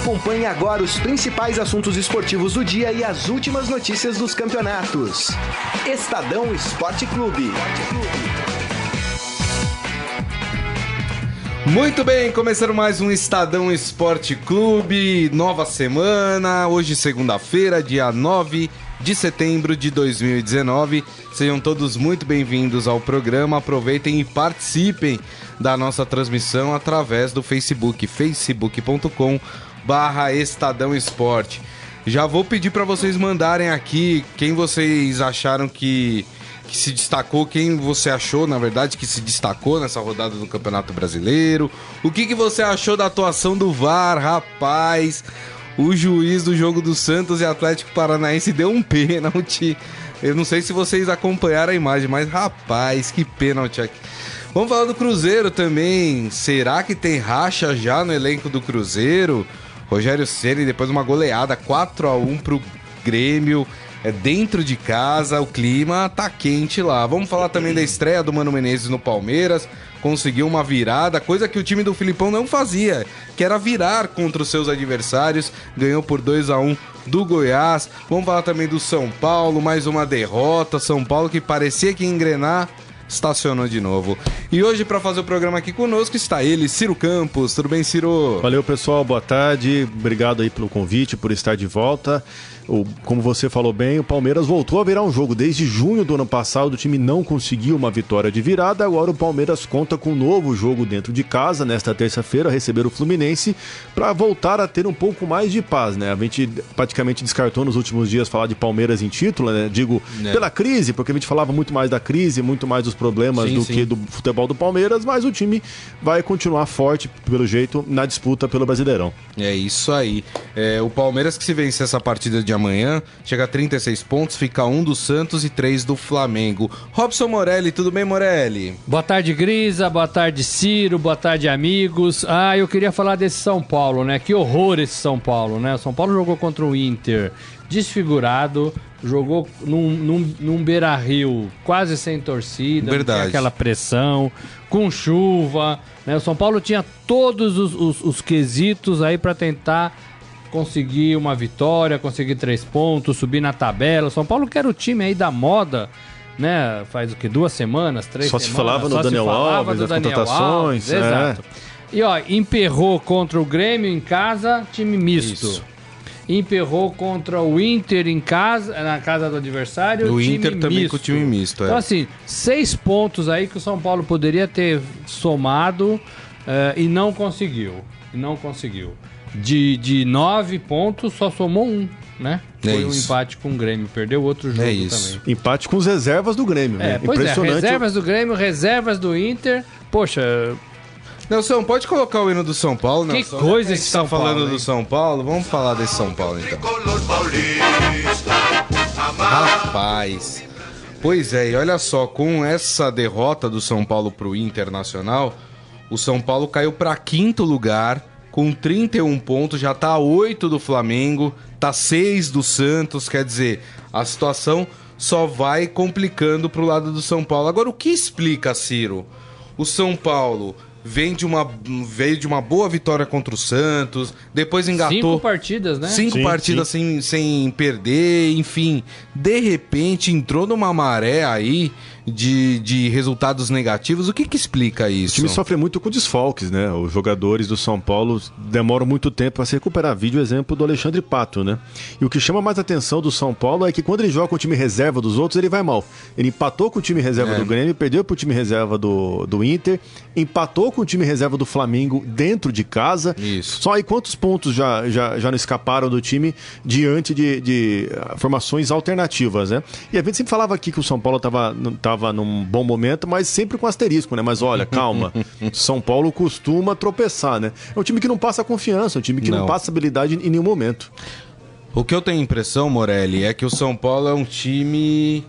Acompanhe agora os principais assuntos esportivos do dia e as últimas notícias dos campeonatos. Estadão Esporte Clube. Muito bem, começando mais um Estadão Esporte Clube, nova semana, hoje segunda-feira, dia 9 de setembro de 2019. Sejam todos muito bem-vindos ao programa. Aproveitem e participem da nossa transmissão através do Facebook, facebook.com barra Estadão Esporte. Já vou pedir para vocês mandarem aqui quem vocês acharam que que se destacou, quem você achou, na verdade, que se destacou nessa rodada do Campeonato Brasileiro. O que, que você achou da atuação do VAR, rapaz? O juiz do jogo do Santos e Atlético Paranaense deu um pênalti. Eu não sei se vocês acompanharam a imagem, mas rapaz, que pênalti aqui. Vamos falar do Cruzeiro também. Será que tem racha já no elenco do Cruzeiro? Rogério Ceni depois uma goleada 4 a 1 pro Grêmio é dentro de casa, o clima tá quente lá. Vamos falar também da estreia do Mano Menezes no Palmeiras. Conseguiu uma virada, coisa que o time do Filipão não fazia, que era virar contra os seus adversários. Ganhou por 2 a 1 do Goiás. Vamos falar também do São Paulo, mais uma derrota. São Paulo que parecia que ia engrenar, estacionou de novo. E hoje, para fazer o programa aqui conosco, está ele, Ciro Campos. Tudo bem, Ciro? Valeu, pessoal. Boa tarde. Obrigado aí pelo convite, por estar de volta o, como você falou bem, o Palmeiras voltou a virar um jogo. Desde junho do ano passado, o time não conseguiu uma vitória de virada. Agora o Palmeiras conta com um novo jogo dentro de casa, nesta terça-feira, receber o Fluminense, para voltar a ter um pouco mais de paz, né? A gente praticamente descartou nos últimos dias falar de Palmeiras em título, né? Digo, é. pela crise, porque a gente falava muito mais da crise, muito mais dos problemas sim, do sim. que do futebol do Palmeiras, mas o time vai continuar forte, pelo jeito, na disputa pelo Brasileirão. É isso aí. É, o Palmeiras que se vencer essa partida de amanhã, chega a 36 pontos, fica um do Santos e três do Flamengo. Robson Morelli, tudo bem, Morelli? Boa tarde, Grisa, boa tarde, Ciro, boa tarde, amigos. Ah, eu queria falar desse São Paulo, né? Que horror esse São Paulo, né? O São Paulo jogou contra o Inter desfigurado, jogou num, num, num Beira-Rio quase sem torcida, Verdade. aquela pressão, com chuva, né? O São Paulo tinha todos os, os, os quesitos aí para tentar conseguir uma vitória, conseguir três pontos, subir na tabela. O São Paulo que era o time aí da moda, né? Faz o que? Duas semanas, três só semanas. Se falava no Daniel falava Alves, das Daniel contratações. Alves, é. Exato. E ó, emperrou contra o Grêmio em casa, time misto. Isso. Emperrou contra o Inter em casa, na casa do adversário. O Inter misto. também com o time misto. É. Então, assim, seis pontos aí que o São Paulo poderia ter somado uh, e não conseguiu. E não conseguiu de, de nove pontos, só somou um, né? É Foi um empate com o Grêmio, perdeu outro jogo é isso. também. Empate com as reservas do Grêmio, é, né? Pois Impressionante. É, reservas do Grêmio, reservas do Inter. Poxa, Nelson, pode colocar o hino do São Paulo, Que Nelson? coisa esse tá falando do São Paulo. Vamos falar desse São Paulo então. Rapaz. Pois é, e olha só, com essa derrota do São Paulo pro Internacional, o São Paulo caiu para quinto lugar com 31 pontos, já tá a 8 do Flamengo, tá 6 do Santos, quer dizer, a situação só vai complicando pro lado do São Paulo. Agora, o que explica, Ciro? O São Paulo vem de uma, veio de uma boa vitória contra o Santos, depois engatou. Cinco partidas, né? Cinco sim, partidas sim. Sem, sem perder, enfim. De repente entrou numa maré aí de, de resultados negativos. O que, que explica isso? O time sofre muito com desfalques, né? Os jogadores do São Paulo demoram muito tempo para se recuperar. Vídeo exemplo do Alexandre Pato, né? E o que chama mais atenção do São Paulo é que quando ele joga com o time reserva dos outros, ele vai mal. Ele empatou com o time reserva é. do Grêmio, perdeu para o time reserva do, do Inter, empatou com o time reserva do Flamengo dentro de casa. Isso. Só aí quantos pontos já, já, já não escaparam do time diante de, de ah, formações alternativas, né? E a gente sempre falava aqui que o São Paulo estava estava num bom momento, mas sempre com asterisco, né? Mas olha, calma. São Paulo costuma tropeçar, né? É um time que não passa confiança, é um time que não, não passa habilidade em nenhum momento. O que eu tenho impressão, Morelli, é que o São Paulo é um time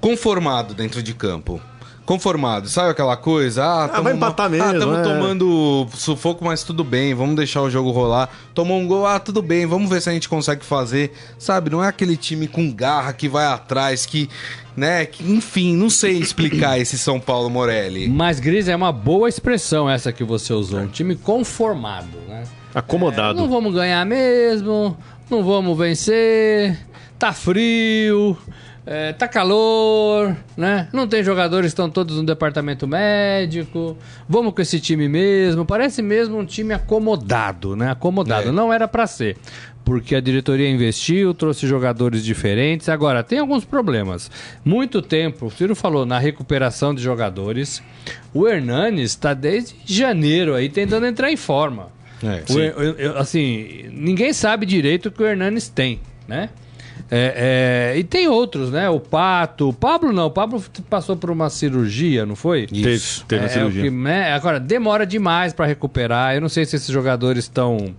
conformado dentro de campo conformado. Sabe aquela coisa? Ah, ah vai empatar mesmo. Ah, estamos é. tomando sufoco, mas tudo bem, vamos deixar o jogo rolar. Tomou um gol, ah, tudo bem, vamos ver se a gente consegue fazer. Sabe, não é aquele time com garra que vai atrás, que né? Que, enfim, não sei explicar esse São Paulo Morelli. Mas Gris é uma boa expressão essa que você usou. Um time conformado, né? Acomodado. Não vamos ganhar mesmo, não vamos vencer, tá frio, é, tá calor, né? Não tem jogadores, estão todos no departamento médico. Vamos com esse time mesmo. Parece mesmo um time acomodado, né? Acomodado. É. Não era pra ser. Porque a diretoria investiu, trouxe jogadores diferentes. Agora, tem alguns problemas. Muito tempo, o Ciro falou, na recuperação de jogadores. O Hernanes está desde janeiro aí tentando entrar em forma. É, O eu- eu- assim, ninguém sabe direito o que o Hernanes tem, né? É, é, e tem outros, né? O Pato, o Pablo não, o Pablo passou por uma cirurgia, não foi? Teve, teve a É, cirurgia. que, né? Agora, demora demais para recuperar. Eu não sei se esses jogadores estão.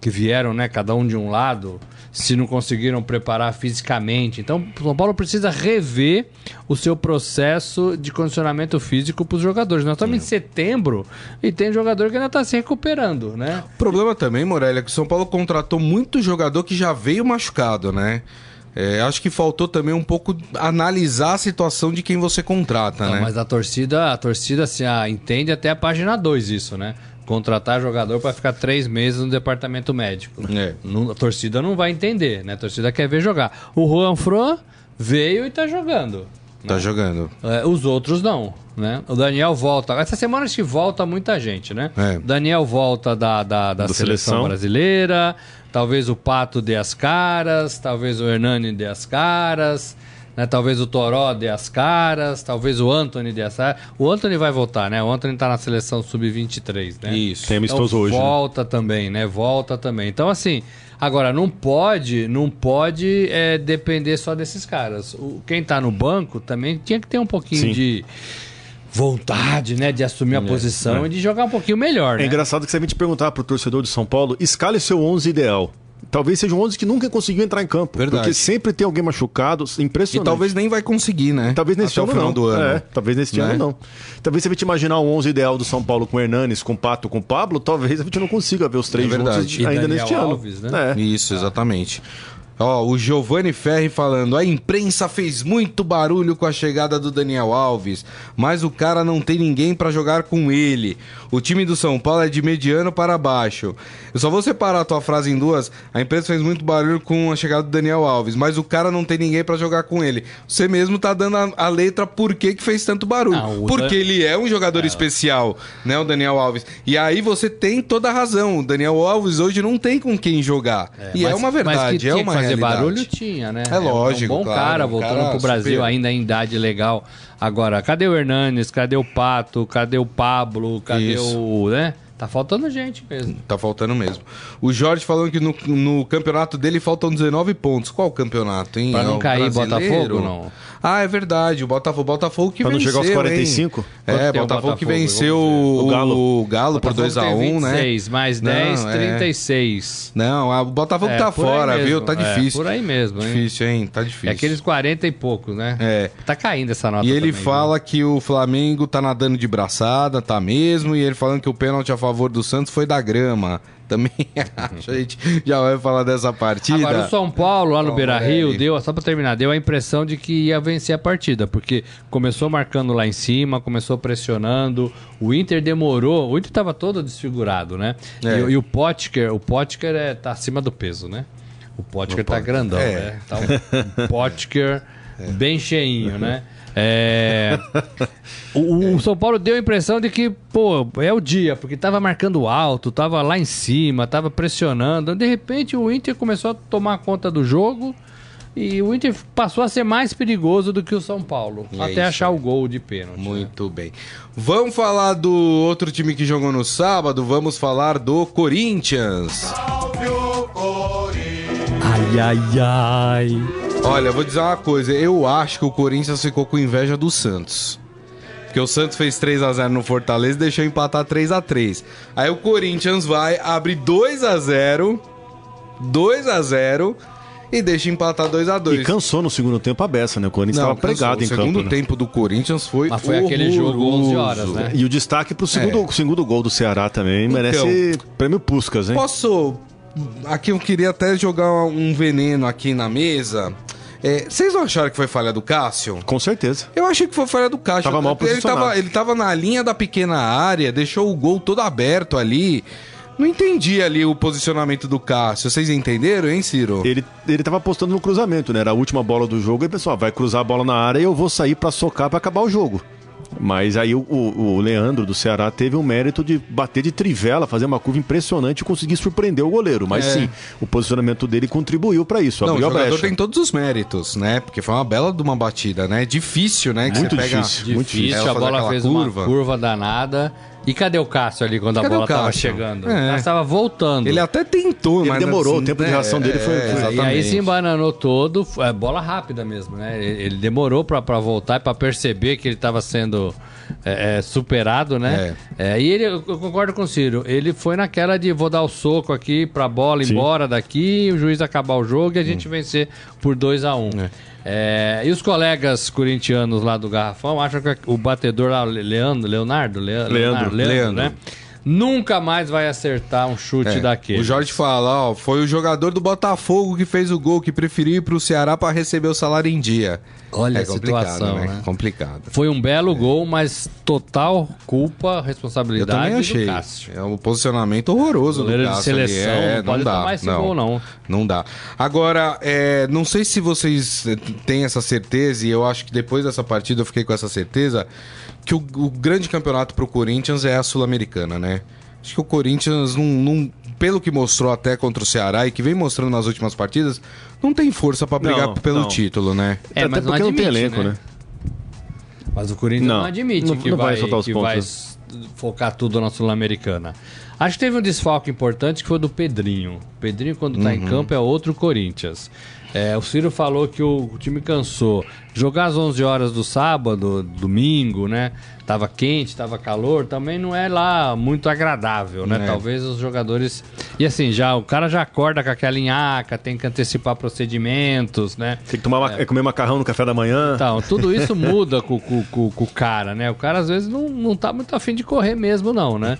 Que vieram, né? Cada um de um lado, se não conseguiram preparar fisicamente. Então, o São Paulo precisa rever o seu processo de condicionamento físico para os jogadores. Nós estamos em setembro e tem jogador que ainda está se recuperando, né? O problema também, Morelli, é que o São Paulo contratou muito jogador que já veio machucado, né? É, acho que faltou também um pouco analisar a situação de quem você contrata, Não, né? Mas a torcida, a torcida assim, ah, entende até a página 2 isso, né? Contratar jogador para ficar três meses no departamento médico. É. Não- a torcida não vai entender, né? A torcida quer ver jogar. O Juan Fran veio e tá jogando. Tá jogando. É, os outros não, né? O Daniel volta. Essa semana acho que volta muita gente, né? É. O Daniel volta da, da, da Da seleção, seleção. brasileira. Talvez o Pato dê as caras. Talvez o Hernani dê as caras. Né? Talvez o Toró dê as caras. Talvez o Anthony dê as caras. O Anthony vai voltar, né? O Anthony tá na seleção sub-23, né? Isso. Tem amistoso Então, hoje. né? Volta também, né? Volta também. Então, assim, agora, não pode, não pode é, depender só desses caras. O, quem tá no banco também tinha que ter um pouquinho Sim. de vontade, né? De assumir a posição e de jogar um pouquinho melhor, É né? engraçado que se a gente perguntar pro torcedor de São Paulo, escale seu 11 ideal. Talvez seja um 11 que nunca conseguiu entrar em campo. Verdade. Porque sempre tem alguém machucado, E impressionante. talvez nem vai conseguir, né? Talvez neste Até ano o não. do ano. É, talvez neste Né? ano não. Talvez se a gente imaginar um 11 ideal do São Paulo com Hernanes, com Pato, com Pablo, talvez a gente não consiga ver os três É juntos E ainda Daniel neste ano. Alves, né? É. Isso, exatamente. Ó, o Giovanni Ferri falando: a imprensa fez muito barulho com a chegada do Daniel Alves, mas o cara não tem ninguém pra jogar com ele. O time do São Paulo é de mediano para baixo. Eu só vou separar a tua frase em duas. A imprensa fez muito barulho com a chegada do Daniel Alves, mas o cara não tem ninguém pra jogar com ele. Você mesmo tá dando a, a letra por que, que fez tanto barulho. O Porque Dan- ele é um jogador especial, né, o Daniel Alves. E aí você tem toda a razão. O Daniel Alves hoje não tem com quem jogar. e é Mas- uma mas verdade, que é tinha uma que fazer realidade. barulho tinha, né? É lógico, É um bom claro, cara um voltando cara pro Brasil super- ainda em idade legal. Agora, cadê o Hernanes? Cadê o Pato? Cadê o Pablo? Cadê Isso. o, né? Tá faltando gente mesmo. Tá faltando mesmo. O Jorge falando que no, no campeonato dele faltam 19 pontos. Qual campeonato, hein? Pra É não o cair brasileiro? Botafogo, não? Ah, é verdade. O Botafogo, Botafogo que Pra não venceu, chegar aos hein? 45? É, Quanto tem o Botafogo que Botafogo? venceu o, O Galo. o Galo por Botafogo 2x1, tem né? 26, mais Não, 10, é. 36. Não, a- o Botafogo É, tá fora, mesmo. viu? Tá É, difícil. por aí mesmo, hein? Difícil, hein? Tá difícil. É aqueles 40 e poucos, né? É. Tá caindo essa nota E ele também, fala que o Flamengo tá nadando de braçada, tá mesmo, e ele falando que o pênalti a favor do Santos foi da grama. Também acho, a gente já vai falar dessa partida. Agora, o São Paulo, lá no Beira Rio, Morelli. deu, só pra terminar, deu a impressão de que ia vencer a partida, porque começou marcando lá em cima, começou pressionando, o Inter demorou, o Inter tava todo desfigurado, né? É. E, e o Potker, o Potker é, tá acima do peso, né? O Potker tá grandão, é. né? Tá um Potker bem cheinho, né? É... O, o São Paulo deu a impressão de que, pô, é o dia, porque tava marcando alto, tava lá em cima, tava pressionando. De repente o Inter começou a tomar conta do jogo e o Inter passou a ser mais perigoso do que o São Paulo, E é até isso achar o gol de pênalti. né? Muito bem. Vamos falar do outro time que jogou no sábado, vamos falar do Corinthians. Ai, ai, ai. Olha, eu vou dizer uma coisa, eu acho que o Corinthians ficou com inveja do Santos. Porque o Santos fez 3 a 0 no Fortaleza e deixou empatar 3 a 3. Aí o Corinthians vai, abre 2 a 0, 2 a 0 e deixa empatar 2 a 2. E cansou no segundo tempo a beça, né? O Corinthians estava pregado o em segundo campo. né? tempo do Corinthians foi Mas foi aquele jogo 11 horas, horroroso. né? E o destaque pro segundo, É. segundo gol do Ceará também. merece prêmio Puscas, hein? Posso. Aqui eu queria até jogar um veneno aqui na mesa. É, vocês não acharam que foi falha do Cássio? Com certeza. Eu achei que foi falha do Cássio. Tava mal ele posicionado. tava, ele tava na linha da pequena área, deixou o gol todo aberto ali. Não entendi ali o posicionamento do Cássio. Vocês entenderam, hein, Ciro? Ele, ele tava apostando no cruzamento, né? Era a última bola do jogo. E pessoal, vai cruzar a bola na área e eu vou sair pra socar pra acabar o jogo. Mas aí o, o- o Leandro do Ceará teve o mérito de bater de trivela, fazer uma curva impressionante e conseguir surpreender o goleiro. Mas É. sim, o posicionamento dele contribuiu pra isso, Não, o jogador tem todos os méritos, né? Porque foi uma bela de uma batida, né? Difícil, né? Que Muito você pega... difícil. Muito Difícil, Ela a bola fez curva. uma curva danada. E cadê o Cássio ali quando a Cadê bola o tava Cássio? chegando? É. Ela estava voltando. Ele até tentou, Ele mas... demorou, assim, o tempo de né? reação dele foi- foi- E aí se embananou todo, é bola rápida mesmo, né? Ele, demorou pra voltar e pra perceber que ele tava sendo é, é, superado, né? É, e ele, eu concordo com o Ciro, ele foi naquela de vou dar o soco aqui pra bola ir Sim. embora daqui, o juiz acabar o jogo e a gente Hum. vencer por 2 a 1 um. É, e os colegas corintianos lá do Garrafão acham que o batedor lá, Leandro, Leonardo, Lea- Leandro, Leandro, Leandro. né? Nunca mais vai acertar um chute É, daquele. O Jorge fala, ó, foi o jogador do Botafogo que fez o gol, que preferiu ir pro Ceará pra receber o salário em dia. Olha é a situação, né? né? Complicado. Foi um belo gol, mas total culpa, Eu responsabilidade também achei. do Cássio. É um posicionamento horroroso Goleiro do de Cássio. ali. seleção, É, não pode tomar esse gol, não. Não dá. Agora, é, não sei se vocês eh, têm essa certeza, e eu acho que depois dessa partida eu fiquei com essa certeza, que o, o grande campeonato pro Corinthians é a Sul-Americana, né? Acho que o Corinthians, não, não- pelo que mostrou até contra o Ceará e que vem mostrando nas últimas partidas, não tem força pra brigar Não, pelo não. título, né? É, Até mas não porque não tem admite, elenco, né? Mas o Corinthians não, Não, admite não- que, não vai vai, soltar os que pontos, vai né? focar tudo na Sul-Americana. Acho que teve um desfalque importante que foi do Pedrinho. O Pedrinho, quando tá em Uhum. campo, é outro Corinthians. É, o Ciro falou que o, o time cansou. Jogar às 11 horas do sábado, domingo, né? Tava quente, tava calor, também não é lá muito agradável, né? É. Talvez os jogadores. E assim, já o cara já acorda com aquela linhaca, tem que antecipar procedimentos, né? Tem que tomar, ma- é, comer macarrão no café da manhã. Então, tudo isso muda com, com, com- com o cara, né? O cara às vezes não, não tá muito afim de correr mesmo, não, né?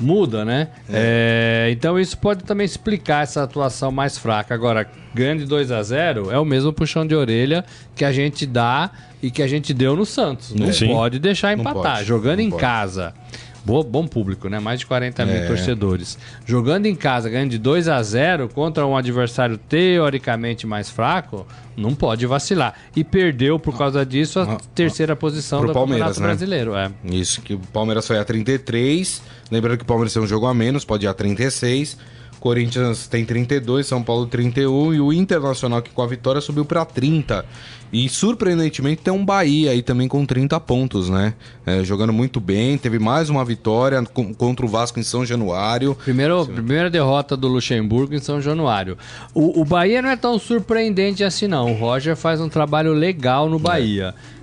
Muda, né? É, então isso pode também explicar essa atuação mais fraca. Agora, ganhando de 2 a 0 é o mesmo puxão de orelha que a gente dá e que a gente deu no Santos. Não Sim. pode deixar Não empatar. pode, Jogando não em pode. casa. Boa, bom público, né? Mais de 40 mil É. torcedores. Jogando em casa, ganhando de 2 a 0 contra um adversário teoricamente mais fraco, não pode vacilar. E perdeu por causa disso a terceira posição Ah, Pro do Palmeiras, Campeonato né? Brasileiro. É. Isso, que o Palmeiras foi a 33. Lembrando que o Palmeiras tem um jogo a menos, pode ir a 36. Corinthians tem 32, São Paulo 31 e o Internacional que com a vitória subiu para 30. E surpreendentemente tem um Bahia aí também com 30 pontos, né? É, jogando muito bem, teve mais uma vitória contra o Vasco em São Januário. Primeiro, primeira derrota do Luxemburgo em São Januário. O, o Bahia não é tão surpreendente assim, não. O Roger faz um trabalho legal no Bahia. É,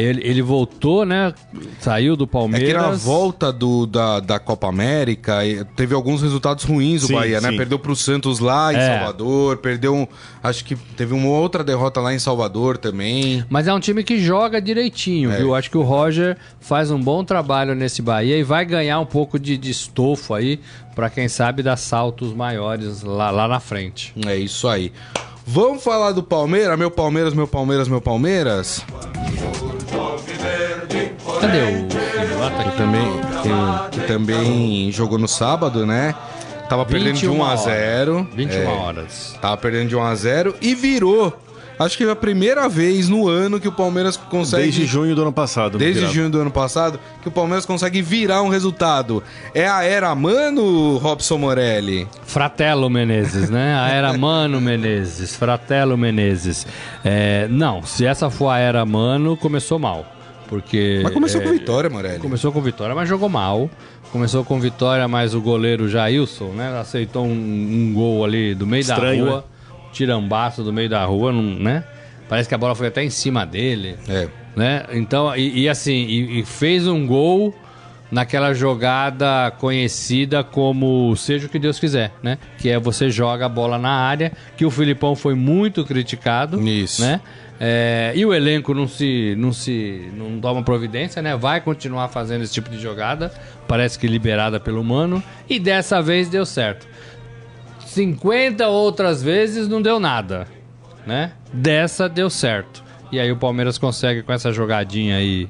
ele, ele voltou, né? Saiu do É Palmeiras. que na volta do, da, da Copa América teve alguns resultados ruins o Sim, Bahia, né? sim. Perdeu pro Santos lá em É. Salvador, perdeu um. Acho que teve uma outra derrota lá em Salvador também. Mas é um time que joga direitinho, É. viu? Acho que o Roger faz um bom trabalho nesse Bahia e vai ganhar um pouco de, de estofo aí pra quem sabe dar saltos maiores lá, lá na frente. É isso aí. Vamos falar do Palmeiras? Meu Palmeiras, meu Palmeiras, meu Palmeiras? Cadê o tá Que também, que, que também jogou no sábado, né? Tava perdendo de 1 a 0 21 É, horas. Tava perdendo de 1 a 0 e virou. Acho que é a primeira vez no ano que o Palmeiras consegue. Desde junho do ano passado. Desde junho do ano passado, que o Palmeiras consegue virar um resultado. É a era mano, Robson Morelli? Fratello Menezes, né? A era Mano Menezes. Fratello Menezes. É, não, se essa for a era Mano, começou mal. Porque. Mas começou é, com vitória, Morelli. Começou com vitória, mas jogou mal. Começou com vitória, mas o goleiro Jailson, né? Aceitou um, um gol ali do meio Estranho, da rua. né? Tirambaço do meio da rua, não- né? Parece que a bola foi até em cima dele É. né? Então, e, e assim, e, e fez um gol naquela jogada conhecida como seja o que Deus quiser, né? Que é você joga a bola na área, que o Filipão foi muito criticado, Isso. né? É, e o elenco não se, não se, não toma providência, né? Vai continuar fazendo esse tipo de jogada, parece que liberada pelo Mano, e dessa vez deu certo. 50 outras vezes não deu nada. né? Dessa deu certo. E aí o Palmeiras consegue com essa jogadinha aí.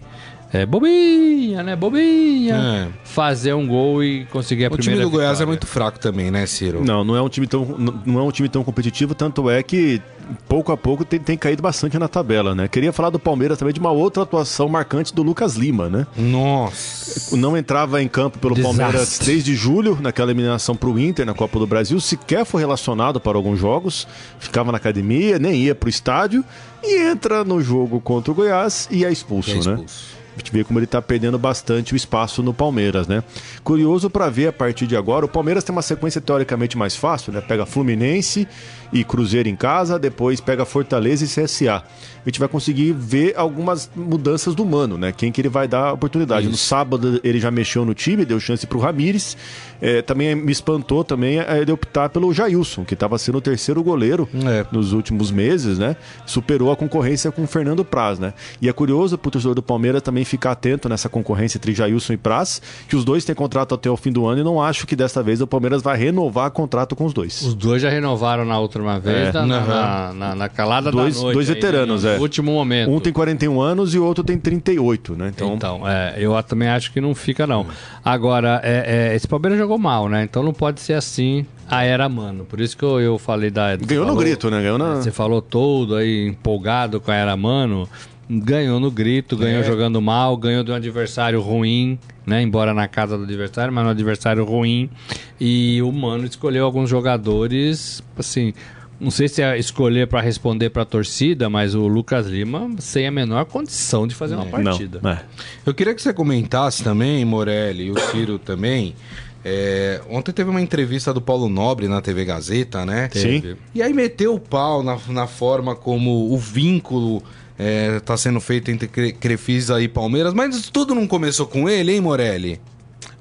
É, bobinha, né? Bobinha. É. Fazer um gol e conseguir a O time primeira do Goiás é muito fraco também, né, Ciro? Não, não é um time tão, não é um time tão competitivo, tanto é que pouco a pouco tem, tem caído bastante na tabela, né? Queria falar do Palmeiras também de uma outra atuação marcante do Lucas Lima, né? Nossa. Não entrava em campo pelo Desastre. Palmeiras desde julho, naquela eliminação pro Inter na Copa do Brasil, sequer foi relacionado para alguns jogos, ficava na academia, nem ia pro estádio e entra no jogo contra o Goiás e é expulso, É né? expulso. A gente vê como ele tá perdendo bastante o espaço no Palmeiras, né? Curioso para ver a partir de agora. O Palmeiras tem uma sequência teoricamente mais fácil, né? Pega Fluminense e Cruzeiro em casa, depois pega Fortaleza e CSA. A gente vai conseguir ver algumas mudanças do Mano, né? Quem que ele vai dar oportunidade. No sábado ele já mexeu no time, deu chance pro Ramires. É, também me espantou também é, ele optar pelo Jailson, que estava sendo o terceiro goleiro É. nos últimos meses, né? Superou a concorrência com o Fernando Praz, né? E é curioso pro torcedor do Palmeiras também ficar atento nessa concorrência entre Jailson e Praz, que os dois têm contrato até o fim do ano e não acho que desta vez o Palmeiras vai renovar contrato com os dois. Os dois já renovaram na última vez, É. na, na, na- na- calada Dois- da noite. dois aí, veteranos, né? é. No último momento. Um tem 41 anos e o outro tem 38, né? Então, Então, é, eu também acho que não fica, não. Agora, é, é, esse Palmeiras jogou mal, né? Então não pode ser assim a era mano. Por isso que eu, eu falei da. ganhou no falou- grito, né? Ganhou na... Você falou todo aí empolgado com a era mano. Ganhou no grito, ganhou É. jogando mal, ganhou de um adversário ruim, né? Embora na casa do adversário, mas no adversário ruim. E o Mano escolheu alguns jogadores, assim, não sei se é escolher para responder para a torcida, mas o Lucas Lima sem a menor condição de fazer uma partida. Não, é. Eu queria que você comentasse também, Morelli, e o Ciro também. é, ontem teve uma entrevista do Paulo Nobre na TV Gazeta, né? Sim. E aí meteu o pau na, na forma como o vínculo está sendo feito entre Cre- Crefisa e Palmeiras, mas tudo não começou com ele, hein, Morelli?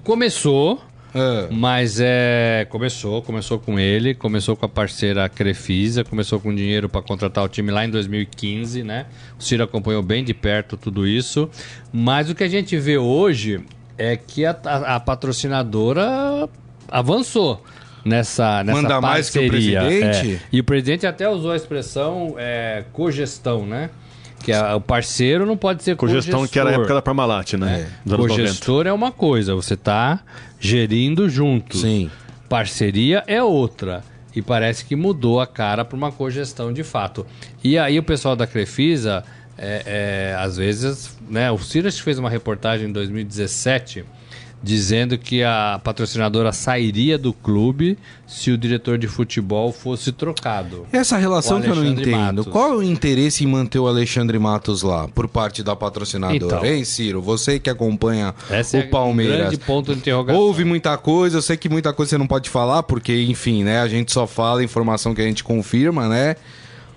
Começou, Ah, Mas é. Começou, começou com ele, começou com a parceira Crefisa, começou com dinheiro para contratar o time lá em 2015, né? O Ciro acompanhou bem de perto tudo isso. Mas o que a gente vê hoje é que a, a- a patrocinadora avançou nessa, nessa Manda mais que o parceria. presidente? É. E o presidente até usou a expressão é, cogestão, né? Que a- o parceiro não pode ser Cogestão que era a cogestor. época da Parmalat, né? 90. Cogestor é uma coisa, você tá gerindo junto. sim. Parceria é outra. E parece que mudou a cara para uma cogestão de fato. E aí o pessoal da Crefisa, é, é, às vezes, né? O Ciro fez uma reportagem em 2017 dizendo que a patrocinadora sairia do clube se o diretor de futebol fosse trocado. Essa relação que eu não entendo. Matos. Qual é o interesse em manter o Alexandre Matos lá, por parte da patrocinadora? Então. hein, Ciro? Você que acompanha Esse é o Palmeiras. um grande ponto de interrogação. Houve muita coisa, eu sei que muita coisa você não pode falar, porque, enfim, né? A gente só fala informação que a gente confirma, né?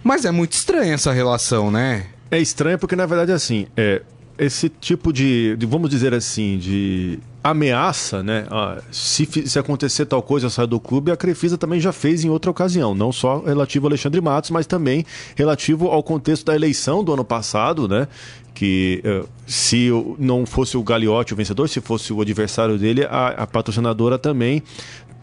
Mas é muito estranha essa relação, né? É estranho porque, na verdade, assim, é, esse tipo de, de, vamos dizer assim, de ameaça, né? ah, se, se acontecer tal coisa, eu saio do clube, a Crefisa também já fez em outra ocasião, não só relativo ao Alexandre Matos, mas também relativo ao contexto da eleição do ano passado, né? Que eh, se não fosse o Gagliotti o vencedor, se fosse o adversário dele, a, a patrocinadora também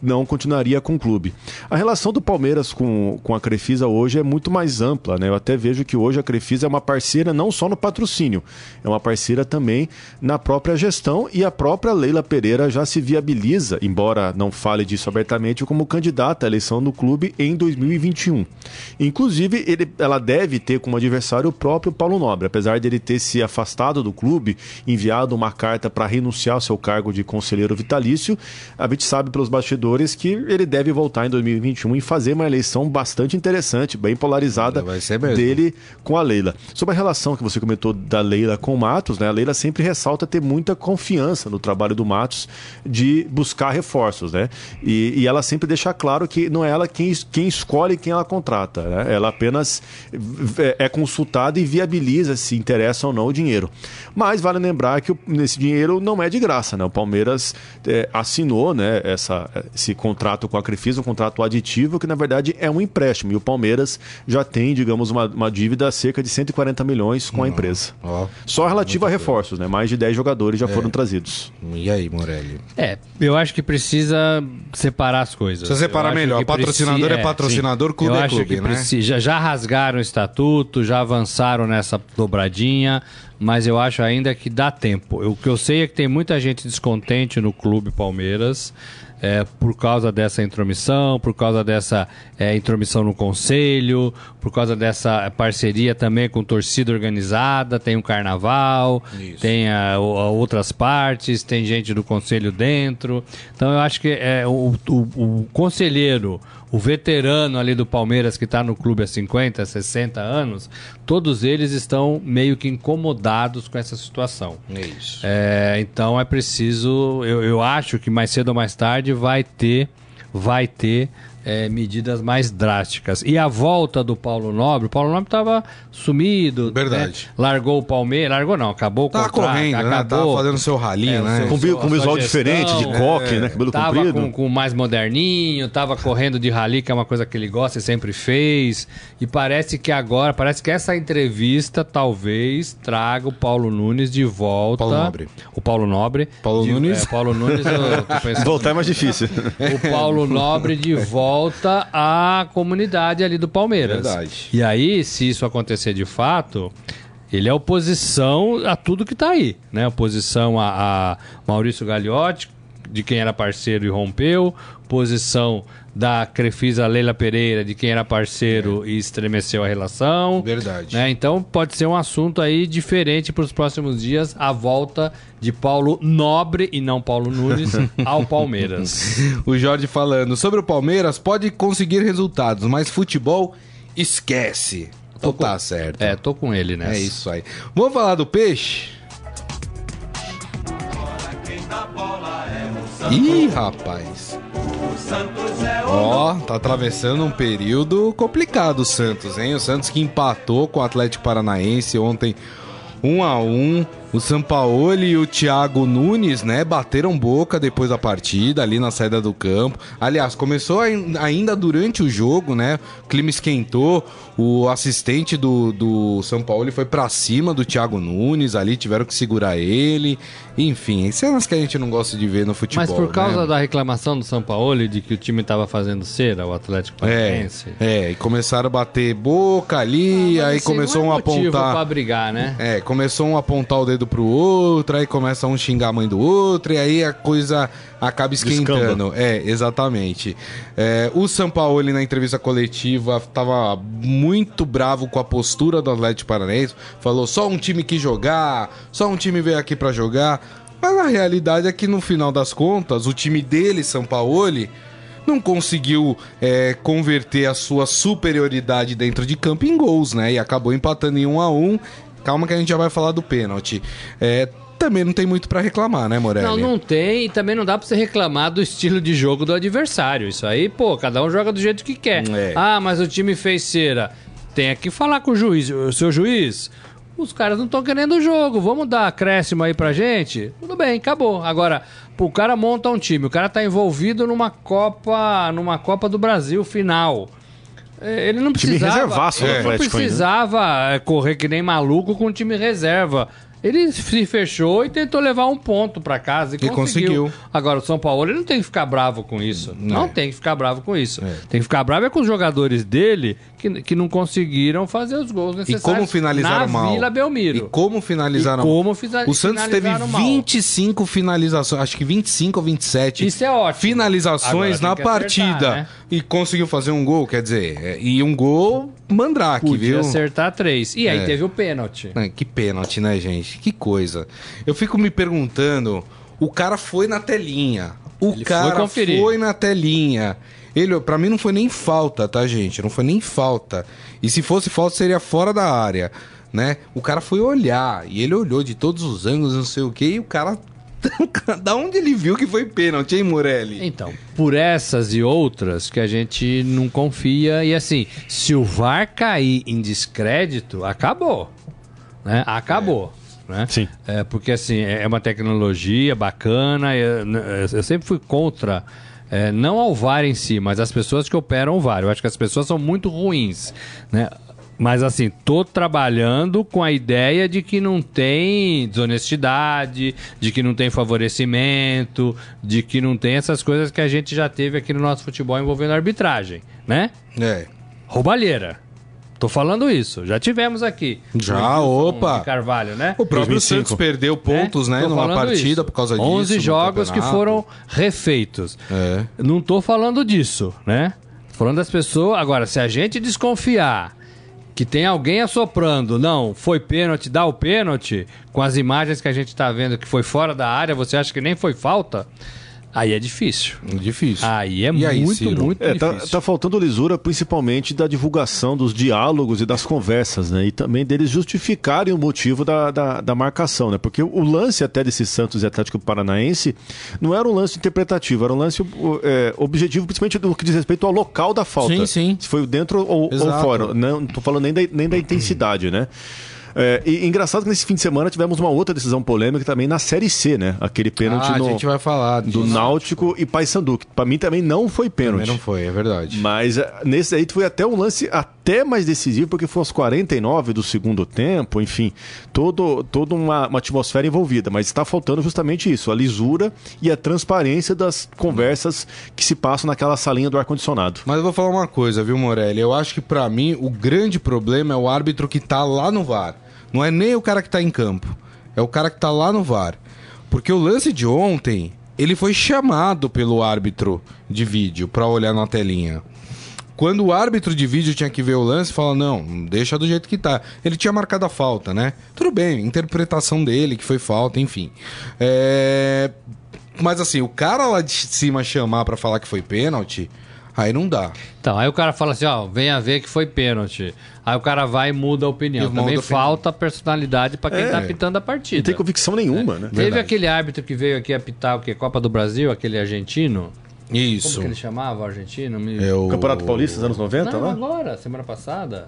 não continuaria com o clube. A relação do Palmeiras com, com a Crefisa hoje é muito mais ampla, né? Eu até vejo que hoje a Crefisa é uma parceira não só no patrocínio, é uma parceira também na própria gestão e a própria Leila Pereira já se viabiliza, embora não fale disso abertamente, como candidata à eleição do clube em 2021. Inclusive, ele, ela deve ter como adversário o próprio Paulo Nobre, apesar dele ter se afastado do clube, enviado uma carta para renunciar ao seu cargo de conselheiro vitalício, a gente sabe pelos bastidores que ele deve voltar em 2021 e fazer uma eleição bastante interessante, bem polarizada dele com a Leila. Sobre a relação que você comentou da Leila com o Matos, né? A Leila sempre ressalta ter muita confiança no trabalho do Matos de buscar reforços, né? E, e ela sempre deixa claro que não é ela quem, quem escolhe quem ela contrata, né? Ela apenas é, consultada e viabiliza se interessa ou não o dinheiro. Mas vale lembrar que esse dinheiro não é de graça, né? O Palmeiras é, assinou, né? Essa, esse contrato com a Crefisa, um contrato aditivo, que na verdade é um empréstimo. E o Palmeiras já tem, digamos, uma, uma dívida cerca de 140 milhões com a empresa. Ó, Só relativa a reforços, né? Mais de 10 jogadores já foram trazidos. e aí, Morelli? É, eu acho que precisa separar as coisas. Precisa separar melhor. Patrocinador preci- é patrocinador, clube eu é acho clube, que né? precisa- já, já rasgaram o estatuto, já avançaram nessa dobradinha, mas eu acho ainda que dá tempo. O que eu sei é que tem muita gente descontente no clube Palmeiras. É, por causa dessa intromissão, por causa dessa é, intromissão no conselho, por causa dessa parceria também com torcida organizada, tem um carnaval, tem a- o- a outras partes, tem gente do conselho dentro. Então eu acho que é, o, o- o conselheiro, o veterano ali do Palmeiras que está no clube há 50, 60 anos, todos eles estão meio que incomodados com essa situação. É isso. É, então é preciso, eu, eu acho que mais cedo ou mais tarde vai ter, vai ter é, medidas mais drásticas. E a volta do Paulo Nobre, o Paulo Nobre estava sumido, Verdade. né? largou o Palmeiras, largou não, acabou o Tava contrato, correndo, né? acabou. Tava fazendo seu ralinho, É, o né? seu- Com, vi- com sua visual gestão, diferente, de coque, né? Cabelo Tava comprido. com, com mais moderninho, tava correndo de rally, que é uma coisa que ele gosta e sempre fez. E parece que agora, parece que essa entrevista talvez traga o Paulo Nunes de volta. Paulo Nobre. O Paulo Nobre. Paulo de- Nunes? É, Paulo Nunes, eu tô pensando. Voltar é mais difícil. O Paulo Nobre de volta à comunidade ali do Palmeiras. Verdade. E aí, se isso acontecer de fato, ele é oposição a tudo que tá aí, né? Oposição a, a Maurício Gagliotti, de quem era parceiro e rompeu, posição da Crefisa Leila Pereira, de quem era parceiro e estremeceu a relação. Verdade. Né? Então pode ser um assunto aí diferente para os próximos dias, a volta de Paulo Nobre e não Paulo Nunes ao Palmeiras. O Jorge falando sobre o Palmeiras pode conseguir resultados, mas futebol esquece. Então tá certo. É, tô com ele nessa. É isso aí. Vamos falar do peixe? Ih, rapaz. Ó, tá atravessando um período complicado o Santos, hein? O Santos que empatou com o Atlético Paranaense ontem 1 a 1 O Sampaoli e o Thiago Nunes, né, bateram boca depois da partida, ali na saída do campo. Aliás, começou ai- ainda durante o jogo, né? O clima esquentou. O assistente do, do Sampaoli foi pra cima do Thiago Nunes, ali tiveram que segurar ele. Enfim, cenas que a gente não gosta de ver no futebol. Mas por causa né? da reclamação do São Paulo de que o time tava fazendo cera, o Atlético É, Paranaense. é, e começaram a bater boca ali, aí Mas, assim, começou um é motivo apontar. pra brigar, né? É, começou um a apontar o dedo pro outro, aí começa um xingar a mãe do outro, e aí a coisa acaba esquentando. É, exatamente. É, o Sampaoli, na entrevista coletiva, tava muito bravo com a postura do Atlético Paranaense. Falou, só um time que jogar, só um time veio aqui pra jogar. Mas a realidade é que, no final das contas, o time dele, Sampaoli, não conseguiu é, converter a sua superioridade dentro de campo em gols, né? E acabou empatando em 1 a 1 Calma que a gente já vai falar do pênalti. É, também não tem muito pra reclamar, né, Morelli? Não, não tem, e também não dá pra você reclamar do estilo de jogo do adversário. Isso aí, pô, cada um joga do jeito que quer. É. Ah, mas o time fez cera. Tem que falar com o juiz. O seu juiz, os caras não estão querendo o jogo. Vamos dar acréscimo aí pra gente? Tudo bem, acabou. Agora, o cara monta um time, o cara tá envolvido numa Copa, numa Copa do Brasil final. É, Ele não Time precisava. reservaço do ele não ainda. precisava é, correr que nem maluco com o time reserva. Ele se fechou e tentou levar um ponto pra casa e, E conseguiu. conseguiu. Agora, o São Paulo ele não tem que ficar bravo com isso. Não É. tem que ficar bravo com isso. Tem que ficar bravo é com os jogadores dele que, que não conseguiram fazer os gols E necessários como finalizaram na mal? Vila Belmiro. E como finalizaram E como fiza- O Santos teve finalizaram mal. 25 finalizações, acho que 25 ou 27 Isso é ótimo. finalizações na acertar, partida. né? E conseguiu fazer um gol, quer dizer, é, e um gol mandrake, Podia viu? acertar três. E aí É. teve o pênalti. Que pênalti, né, gente? Que coisa. Eu fico me perguntando, o cara foi na telinha. O Ele foi cara conferir. foi na telinha. Ele, para mim não foi nem falta, tá, gente? Não foi nem falta. E se fosse falta seria fora da área, né? O cara foi olhar e ele olhou de todos os ângulos, não sei o quê, e o cara da onde ele viu que foi pênalti, hein, Morelli? Então, por essas e outras que a gente não confia. E assim, se o VAR cair em descrédito, acabou. Né? Acabou. Né? Sim. É, porque assim, é uma tecnologia bacana. Eu, eu sempre fui contra é, não ao VAR em si, mas as pessoas que operam o VAR. Eu acho que as pessoas são muito ruins, né? Mas assim, tô trabalhando com a ideia de que não tem desonestidade, de que não tem favorecimento, de que não tem essas coisas que a gente já teve aqui no nosso futebol envolvendo arbitragem, né? É. Roubalheira. Tô falando isso. Já tivemos aqui. Já, opa. de Carvalho, né? O próprio 2005. Santos perdeu pontos, É, né, tô numa partida isso. por causa disso. 11 no jogos que foram refeitos. É. Não tô falando disso, né? Tô falando das pessoas. Agora, se a gente desconfiar que tem alguém assoprando, não, foi pênalti, dá o pênalti, com as imagens que a gente tá vendo que foi fora da área, você acha que nem foi falta? Aí é difícil. Difícil. Aí é E aí, muito, Ciro? muito É, tá, difícil. tá faltando lisura principalmente da divulgação dos diálogos e das conversas, né? E também deles justificarem o motivo da, da, da marcação, né? Porque o lance até desse Santos e Atlético Paranaense não era um lance interpretativo, era um lance é, objetivo, principalmente no que diz respeito ao local da falta. Sim, sim. Se foi dentro ou, ou Exato. fora. Não, não tô falando nem da, nem da intensidade, né? É, e engraçado que nesse fim de semana tivemos uma outra decisão polêmica também na Série C, né? Aquele pênalti Ah, a no, gente vai falar do disso. Náutico e Paysandu, que pra mim também não foi pênalti. Também não foi, é verdade. Mas eh, nesse aí foi até um lance até mais decisivo, porque foi aos 49 do segundo tempo, enfim, todo, toda uma, uma atmosfera envolvida. Mas está faltando justamente isso, a lisura e a transparência das conversas que se passam naquela salinha do ar-condicionado. Mas eu vou falar uma coisa, viu, Morelli? Eu acho que pra mim o grande problema é o árbitro que tá lá no VAR. Não é nem o cara que tá em campo, é o cara que tá lá no VAR. Porque o lance de ontem, ele foi chamado pelo árbitro de vídeo pra olhar na telinha. Quando o árbitro de vídeo tinha que ver o lance, fala: não, deixa do jeito que tá. Ele tinha marcado a falta, né? Tudo bem, interpretação dele, que foi falta, enfim. É... Mas assim, o cara lá de cima chamar pra falar que foi pênalti, aí não dá. Então, aí o cara fala assim, ó, venha ver que foi pênalti. Aí o cara vai e muda a opinião. Muda Também a opinião. falta personalidade pra quem É. tá apitando a partida. Não tem convicção nenhuma, né? Teve Verdade. aquele árbitro que veio aqui apitar o quê? Copa do Brasil, aquele argentino. Como Isso. que ele chamava o argentino? Me- É o... Campeonato Paulista dos anos 90, Não, lá? agora, semana passada.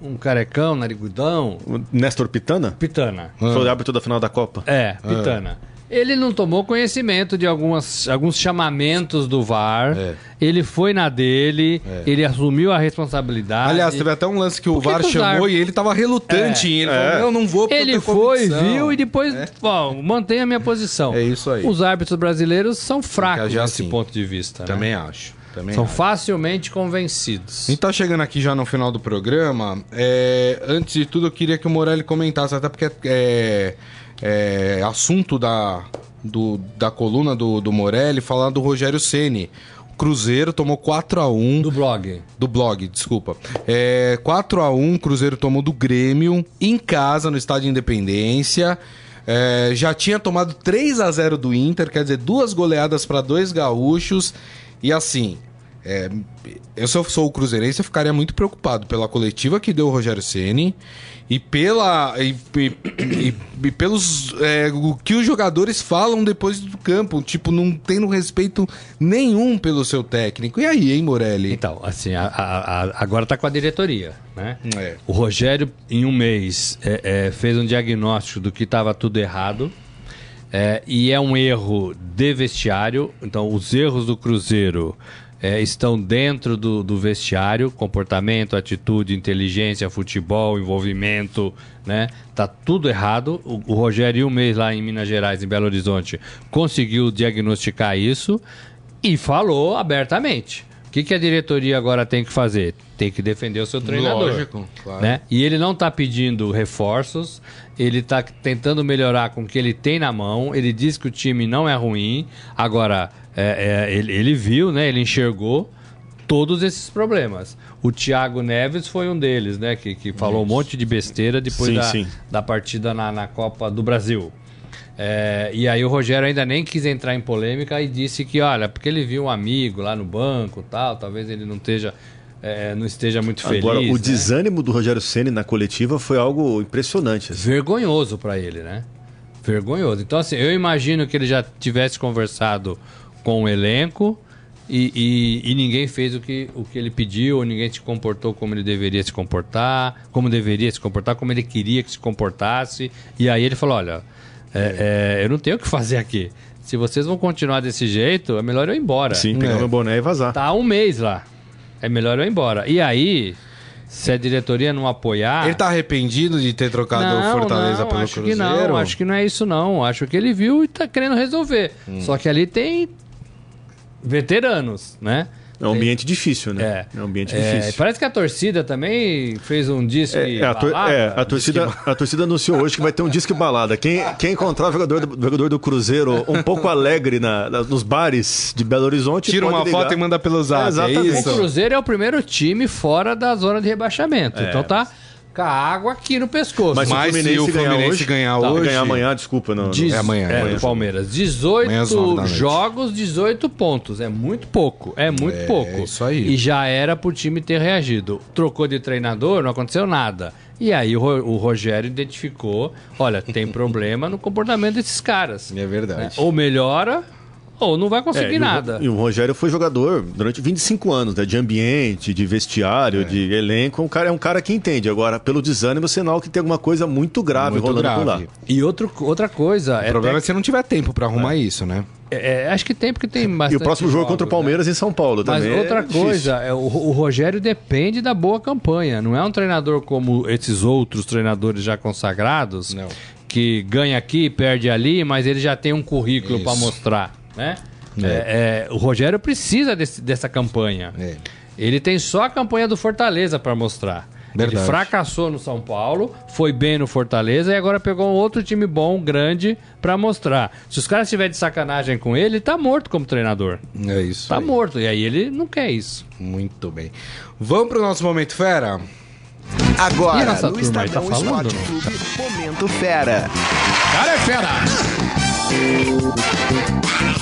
Um carecão, narigudão. O Néstor Pitana? Pitana. Foi o árbitro da final da Copa. É, Pitana. Ele não tomou conhecimento de algumas, alguns chamamentos do VAR. É. Ele foi na dele, ele assumiu a responsabilidade. Aliás, teve até um lance que o Por VAR que chamou e ele tava relutante É. em ir. Ele É. falou, eu não vou porque eu Ele foi, convicção." viu e depois, ó, mantém a minha posição. É isso aí. Os árbitros brasileiros são fracos nesse assim. ponto de vista. né? Também acho. Também São acho. facilmente convencidos. A gente tá chegando aqui já no final do programa. É, antes de tudo, eu queria que o Morelli comentasse, até porque é, é assunto da, do- da coluna do, do Morelli, falar do Rogério Ceni. O Cruzeiro tomou 4 a 1 Do blog. do blog, desculpa. É, 4 a 1 Cruzeiro tomou do Grêmio em casa no Estádio Independência. É, já tinha tomado 3 a 0 do Inter, quer dizer, duas goleadas para dois gaúchos. E assim, é, eu se eu sou o Cruzeirense, eu ficaria muito preocupado pela coletiva que deu o Rogério Ceni e pela e, e- e- pelos é, o que os jogadores falam depois do campo, tipo não tendo respeito nenhum pelo seu técnico. E aí, hein, Morelli? Então, assim, a- a- a- agora tá com a diretoria, né? É. O Rogério, em um mês, é, é, fez um diagnóstico do que estava tudo errado. é, e é um erro de vestiário. Então, os erros do Cruzeiro é, estão dentro do, do vestiário: comportamento, atitude, inteligência, futebol, envolvimento, né? Tá tudo errado. O, o Rogério, um mês lá em Minas Gerais, em Belo Horizonte, conseguiu diagnosticar isso e falou abertamente. O que, que a diretoria agora tem que fazer? Tem que defender o seu treinador. Lógico, claro. Né? E ele não está pedindo reforços, ele está tentando melhorar com o que ele tem na mão. Ele diz que o time não é ruim. Agora, é, é, ele, ele viu, né? ele enxergou todos esses problemas. O Thiago Neves foi um deles, né? Que, que falou um monte de besteira depois Sim, da, sim. da partida na, na Copa do Brasil. É, e aí o Rogério ainda nem quis entrar em polêmica e disse que, olha, porque ele viu um amigo lá no banco tal, talvez ele não esteja, é, não esteja muito feliz. Agora, o né? desânimo do Rogério Ceni na coletiva foi algo impressionante. assim. Vergonhoso pra ele, né? Vergonhoso. Então, assim, eu imagino que ele já tivesse conversado com o elenco e, e- e ninguém fez o que, o que ele pediu, ou ninguém se comportou como ele deveria se comportar, como deveria se comportar, como ele queria que se comportasse. E aí ele falou: olha, é, é, eu não tenho o que fazer aqui. se vocês vão continuar desse jeito, é melhor eu ir embora. Sim, pegar É. meu boné e vazar. Tá um mês lá. É melhor eu ir embora. E aí, se a diretoria não apoiar. Ele tá arrependido de ter trocado o Fortaleza não, pelo acho Cruzeiro? que não, acho que não é isso não. Acho que ele viu e tá querendo resolver. Hum. Só que ali tem veteranos, né? É um ambiente difícil, né? É. É um ambiente É, difícil. parece que a torcida também fez um disco É, a, tor- balada. é, a torcida, a torcida anunciou hoje que vai ter um disque balada. Quem, quem encontrar o jogador do, jogador do Cruzeiro um pouco alegre na- na- nos bares de Belo Horizonte. Tira pode uma ligar. foto e manda pelo zap, é, exatamente. isso? O Cruzeiro é o primeiro time fora da zona de rebaixamento. Então tá a água aqui no pescoço. Mas, Mas se o se Fluminense, ganhar Fluminense hoje, ganhar Não, hoje- ganhar amanhã, desculpa. Não, Diz- É amanhã, É, amanhã. do Palmeiras. Amanhã às nove 18 da noite. jogos, 18 pontos. É muito pouco. É muito É, pouco. isso aí. E já era pro time ter reagido. Trocou de treinador, não aconteceu nada. E aí o, Ro- o Rogério identificou: olha, tem problema no comportamento desses caras. É verdade. né? Ou melhora, ou não vai É, conseguir e o- nada. E o Rogério foi jogador durante 25 anos, né? De ambiente, de É. vestiário, de elenco. Um cara, é um cara que entende. Agora, pelo desânimo, é sinal que tem alguma coisa muito grave Muito rolando por lá. grave. E outro, outra coisa. O problema é se não tiver tempo pra arrumar isso, né? é, é, acho que tem, porque tem E bastante. o próximo jogo jogos, contra o né? Palmeiras em São Paulo Mas também. é outra difícil. coisa, é, o, o Rogério depende da boa campanha. Não é um treinador como esses outros treinadores já consagrados, Não. que ganha aqui, perde ali, mas ele já tem um currículo para mostrar, né? É, é, o Rogério precisa desse- dessa campanha. É. Ele tem só a campanha do Fortaleza para mostrar. Verdade. Ele fracassou no São Paulo, foi bem no Fortaleza e agora pegou um outro time bom, grande, para mostrar. Se os caras estiverem de sacanagem com ele, ele tá morto como treinador. É isso. Tá aí. morto. E aí ele não quer isso. Muito bem. Vamos pro nosso momento fera? E a Agora, nossa no tá falando? Clube, Momento Fera. Cara é fera!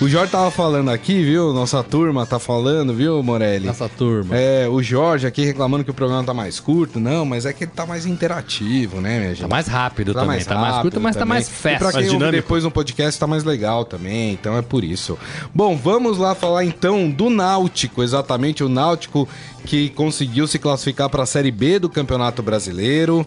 O Jorge tava falando aqui, viu? Nossa turma tá falando, viu, Morelli? Nossa turma. É, o Jorge aqui reclamando que o programa tá mais curto. Não, mas é que ele tá mais interativo, né, minha gente? Tá mais rápido Tá também. mais tá mais curto, mas tá também. mais E fast. pra quem ouve depois no podcast tá mais legal também, então é por isso. Bom, vamos lá falar então do Náutico, exatamente o Náutico que conseguiu se classificar para a Série B do Campeonato Brasileiro.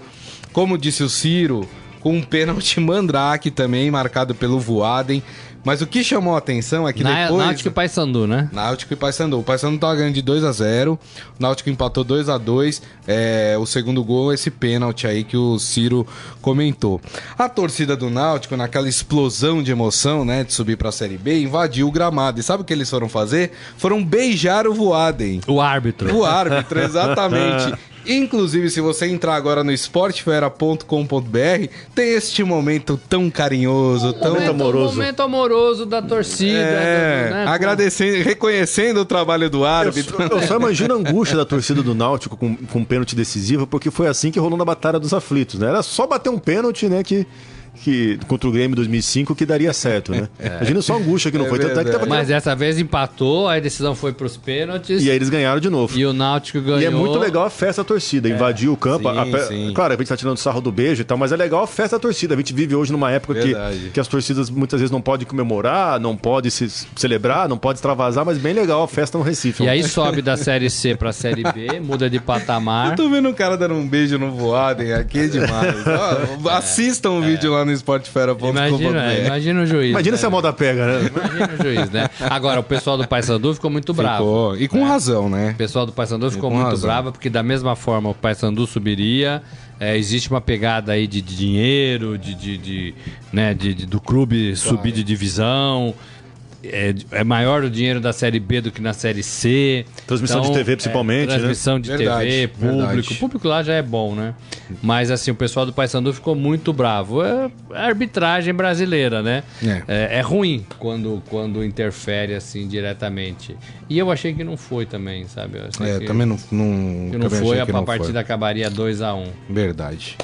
Como disse o Ciro, com um pênalti mandrake também marcado pelo Voaden. Mas o que chamou a atenção é que Na, depois... Náutico e Paysandu, né? Náutico e Paysandu. O Paysandu tava ganhando de 2 a 0 O Náutico empatou 2 a 2 é, O segundo gol, esse pênalti aí que o Ciro comentou. A torcida do Náutico, naquela explosão de emoção, né, de subir pra Série B, invadiu o gramado. E sabe o que eles foram fazer? Foram beijar o Voaden. O árbitro. O árbitro, exatamente. Inclusive, se você entrar agora no esportefera.com.br, tem este momento tão carinhoso, tão Momento amoroso. momento amoroso da torcida. é, né? agradecendo, reconhecendo o trabalho do Eu árbitro. só, eu só imagino a angústia da torcida do Náutico com, com um pênalti decisivo, porque foi assim que rolou na Batalha dos Aflitos, né? Era só bater um pênalti, né, que, que contra o Grêmio em 2005 que daria certo, né? Imagina só a angústia que não É foi. Tanto é que tava Mas dessa vez empatou, aí a decisão foi pros pênaltis. E aí eles ganharam de novo. E o Náutico ganhou. E é muito legal a festa da torcida, invadir o campo. sim, a pe- sim. Claro, a gente tá tirando sarro do beijo e tal, mas é legal a festa da torcida. A gente vive hoje numa época Verdade. que, que as torcidas muitas vezes não podem comemorar, não podem se celebrar, não podem extravasar, mas bem legal a festa no Recife. E aí sobe da Série C pra Série B, muda de patamar. Tô vendo um cara dando um beijo no Voaden aqui é demais. Ó, assistam o vídeo lá no esportefera.com.br. Imagina, imagina o juiz. Imagina né? se a moda pega, né? Imagina o juiz, né? Agora, o pessoal do Paysandu ficou muito bravo. Ficou. E com razão, né? O pessoal do Paysandu ficou muito razão. bravo, porque da mesma forma o Paysandu subiria. é, existe uma pegada aí de, de dinheiro, de, de, de, né, de- de- do clube subir de divisão. É, é maior o dinheiro da Série B do que na Série C. Transmissão de TV, principalmente, né? é, Transmissão de Verdade, TV, público. verdade. O público lá já é bom, né? Mas assim, o pessoal do Paysandu ficou muito bravo. É a arbitragem brasileira, né? É. É, é ruim quando, quando interfere assim diretamente. E eu achei que não foi também, sabe? Eu achei É, que, também não, não, que não foi, a, que não a partida acabaria 2 a 1 Verdade.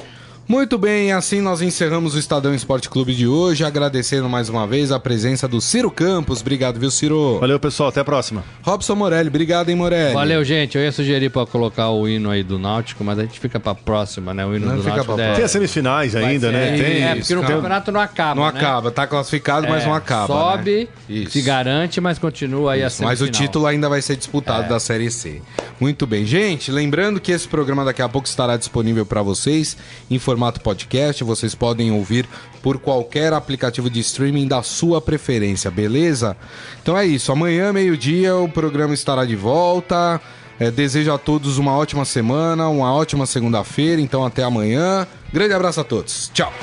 Muito bem, assim nós encerramos o Estadão Esporte Clube de hoje, agradecendo mais uma vez a presença do Ciro Campos. Obrigado, viu, Ciro? Valeu, pessoal. Até a próxima. Robson Morelli, obrigado, hein, Morelli? Valeu, gente. Eu ia sugerir pra colocar o hino aí do Náutico, mas a gente fica pra próxima, né? O hino Não, do fica Náutico pra é- Tem as semifinais vai ainda, ser- né? Tem. É, porque no campeonato não acaba. Não né? acaba, tá classificado, mas É, não acaba. Sobe, né? Isso. se garante, mas continua aí a Mas o semifinal. título ainda vai ser disputado É. da Série C. Muito bem, gente. Lembrando que esse programa daqui a pouco estará disponível para vocês em formato podcast. Vocês podem ouvir por qualquer aplicativo de streaming da sua preferência, beleza? Então é isso. Amanhã, meio-dia, o programa estará de volta. É, desejo a todos uma ótima semana, uma ótima segunda-feira. Então até amanhã. Grande abraço a todos. Tchau.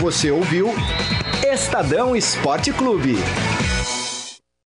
Você ouviu Estadão Esporte Clube.